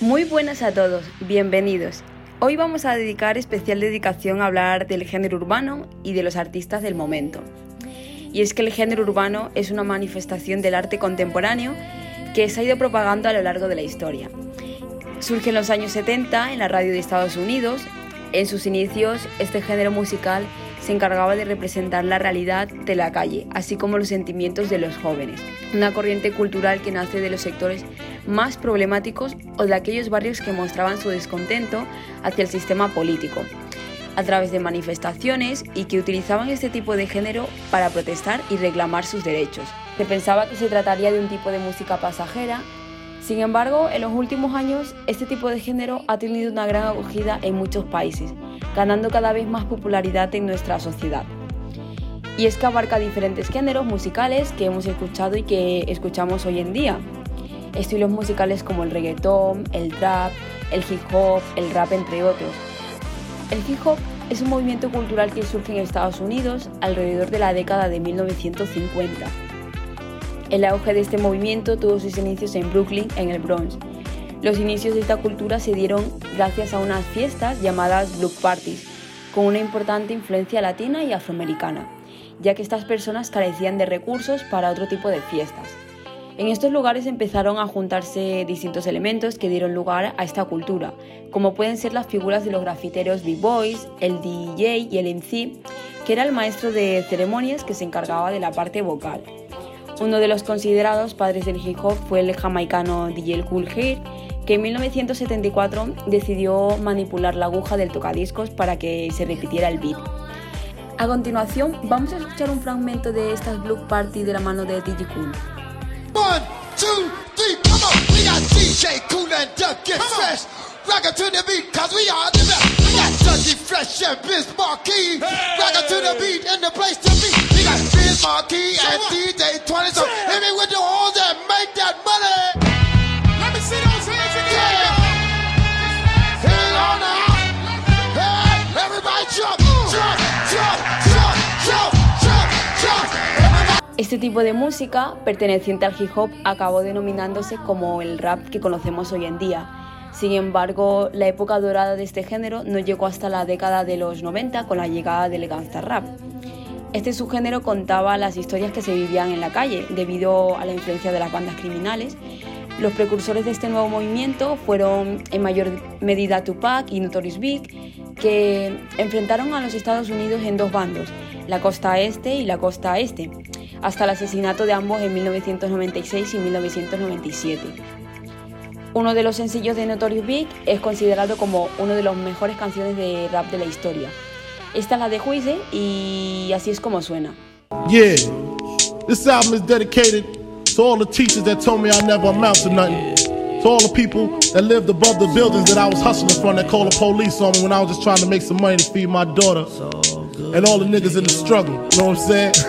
Muy buenas a todos, bienvenidos. Hoy vamos a dedicar especial dedicación a hablar del género urbano y de los artistas del momento. Y es que el género urbano es una manifestación del arte contemporáneo que se ha ido propagando a lo largo de la historia. Surge en los años 70 en la radio de Estados Unidos. En sus inicios, este género musical se encargaba de representar la realidad de la calle, así como los sentimientos de los jóvenes. Una corriente cultural que nace de los sectores más problemáticos o de aquellos barrios que mostraban su descontento hacia el sistema político, a través de manifestaciones y que utilizaban este tipo de género para protestar y reclamar sus derechos. Se pensaba que se trataría de un tipo de música pasajera sin embargo, en los últimos años, este tipo de género ha tenido una gran acogida en muchos países, ganando cada vez más popularidad en nuestra sociedad. Y es que abarca diferentes géneros musicales que hemos escuchado y que escuchamos hoy en día. Estilos musicales como el reggaetón, el trap, el hip hop, el rap, entre otros. El hip hop es un movimiento cultural que surge en Estados Unidos alrededor de la década de 1950 el auge de este movimiento tuvo sus inicios en Brooklyn, en el Bronx. Los inicios de esta cultura se dieron gracias a unas fiestas llamadas Block Parties, con una importante influencia latina y afroamericana, ya que estas personas carecían de recursos para otro tipo de fiestas. En estos lugares empezaron a juntarse distintos elementos que dieron lugar a esta cultura, como pueden ser las figuras de los grafiteros B-Boys, el DJ y el MC, que era el maestro de ceremonias que se encargaba de la parte vocal. Uno de los considerados padres del hip hop fue el jamaicano DJ Cool que en 1974 decidió manipular la aguja del tocadiscos para que se repitiera el beat. A continuación, vamos a escuchar un fragmento de estas Blue Party de la mano de DJ Cool. One, two, three, come on. We got DJ Cool and Duck Get Fresh. Rock to the beat, cause we are the best. We got Dusty Fresh and Biz Marquee. Rock to the beat and the place to be. We got Biz Marquee and DJ 20. So hit me with the horns and make that money. Let me see those hands again. Yeah. On. Hey, everybody jump, Este tipo de música, perteneciente al hip hop, acabó denominándose como el rap que conocemos hoy en día sin embargo, la época dorada de este género no llegó hasta la década de los 90 con la llegada del gangsta rap. Este subgénero contaba las historias que se vivían en la calle debido a la influencia de las bandas criminales. Los precursores de este nuevo movimiento fueron en mayor medida Tupac y Notorious Big, que enfrentaron a los Estados Unidos en dos bandos, la costa este y la costa este, hasta el asesinato de ambos en 1996 y 1997. Uno de los sencillos de Notorious Big es considerado como una de las mejores canciones de rap de la historia. Esta es la de Juice y así es como suena. Yeah, this album is dedicated to all the teachers that told me I never amount to nothing. To all the people that lived above the buildings that I was hustling from that called the police on me when I was just trying to make some money to feed my daughter. And all the niggas in the struggle, you know what I'm saying?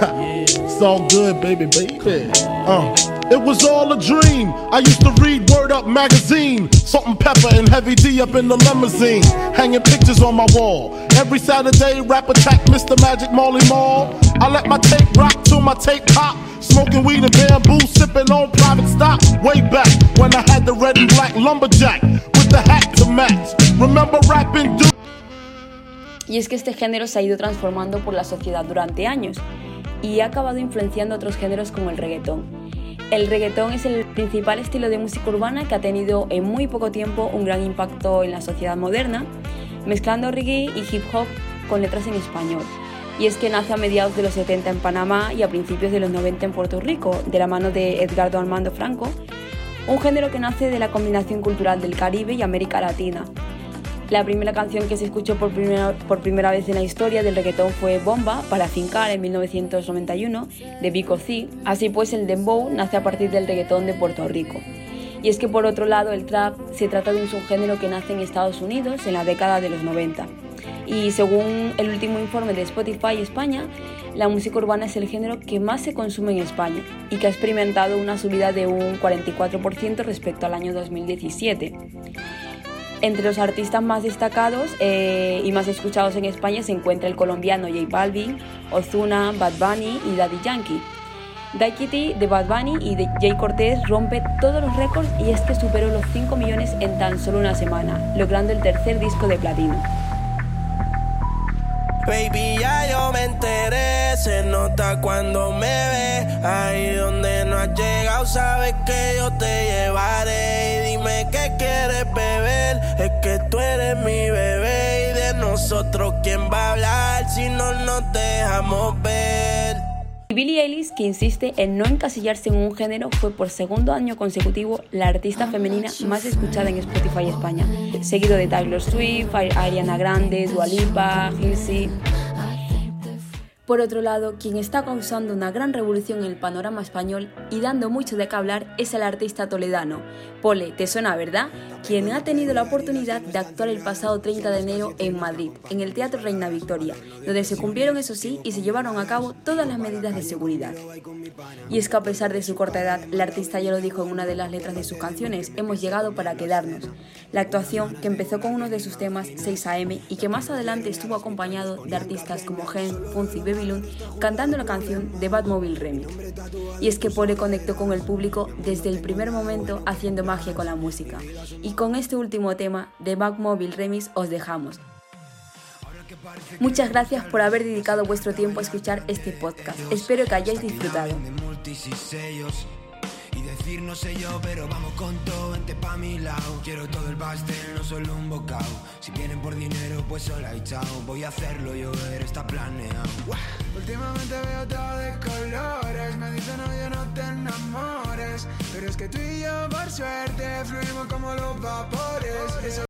it's all good, baby, baby. Uh. It was all a dream. I used to read Word Up magazine, salt and pepper and heavy D up in the limousine, hanging pictures on my wall. Every Saturday, rap attack Mr. Magic Molly Mall. I let my tape rock till my tape pop. Smoking weed and bamboo, sipping on private stock. Way back when I had the red and black lumberjack with the hat to match. Remember rapping, dude? Y es que este género se ha ido transformando por la sociedad durante años y ha acabado influenciando otros géneros como el reggaetón. El reggaetón es el principal estilo de música urbana que ha tenido en muy poco tiempo un gran impacto en la sociedad moderna, mezclando reggae y hip hop con letras en español. Y es que nace a mediados de los 70 en Panamá y a principios de los 90 en Puerto Rico, de la mano de Edgardo Armando Franco, un género que nace de la combinación cultural del Caribe y América Latina, la primera canción que se escuchó por primera, por primera vez en la historia del reggaetón fue Bomba para Fincar en 1991 de Vico C. Así pues, el dembow nace a partir del reggaetón de Puerto Rico. Y es que por otro lado, el trap se trata de un subgénero que nace en Estados Unidos en la década de los 90. Y según el último informe de Spotify España, la música urbana es el género que más se consume en España y que ha experimentado una subida de un 44% respecto al año 2017. Entre los artistas más destacados eh, y más escuchados en España se encuentra el colombiano J Balvin, Ozuna, Bad Bunny y Daddy Yankee. Daikiti de Bad Bunny y de Jay Cortez rompe todos los récords y es que superó los 5 millones en tan solo una semana, logrando el tercer disco de platino. Baby, ya yo me enteré, se nota cuando me ve. Ahí donde no has llegado, sabes que yo te llevaré. Y dime qué quieres beber, es que tú eres mi bebé. Y de nosotros, ¿quién va a hablar si no nos dejamos ver? Billie Eilish, que insiste en no encasillarse en un género, fue por segundo año consecutivo la artista femenina más escuchada en Spotify España, seguido de Taylor Swift, Ariana Grande, Dua Lipa, Halsey. Por otro lado, quien está causando una gran revolución en el panorama español y dando mucho de qué hablar es el artista toledano. Pole, ¿te suena, verdad? Quien ha tenido la oportunidad de actuar el pasado 30 de enero en Madrid, en el Teatro Reina Victoria, donde se cumplieron, eso sí, y se llevaron a cabo todas las medidas de seguridad. Y es que a pesar de su corta edad, el artista ya lo dijo en una de las letras de sus canciones, hemos llegado para quedarnos. La actuación, que empezó con uno de sus temas, 6am, y que más adelante estuvo acompañado de artistas como Gen, Funzi Cantando la canción de Batmobile Remix. Y es que Pole conectó con el público desde el primer momento haciendo magia con la música. Y con este último tema de Batmobile Remix os dejamos. Muchas gracias por haber dedicado vuestro tiempo a escuchar este podcast. Espero que hayáis disfrutado decir no sé yo, pero vamos con todo, vente pa' mi lado. Quiero todo el pastel, no solo un bocado. Si vienen por dinero, pues sola y chao. Voy a hacerlo yo, ver, está planeado. Últimamente veo todo de colores, me dicen oye no te enamores. Pero es que tú y yo por suerte fluimos como los vapores.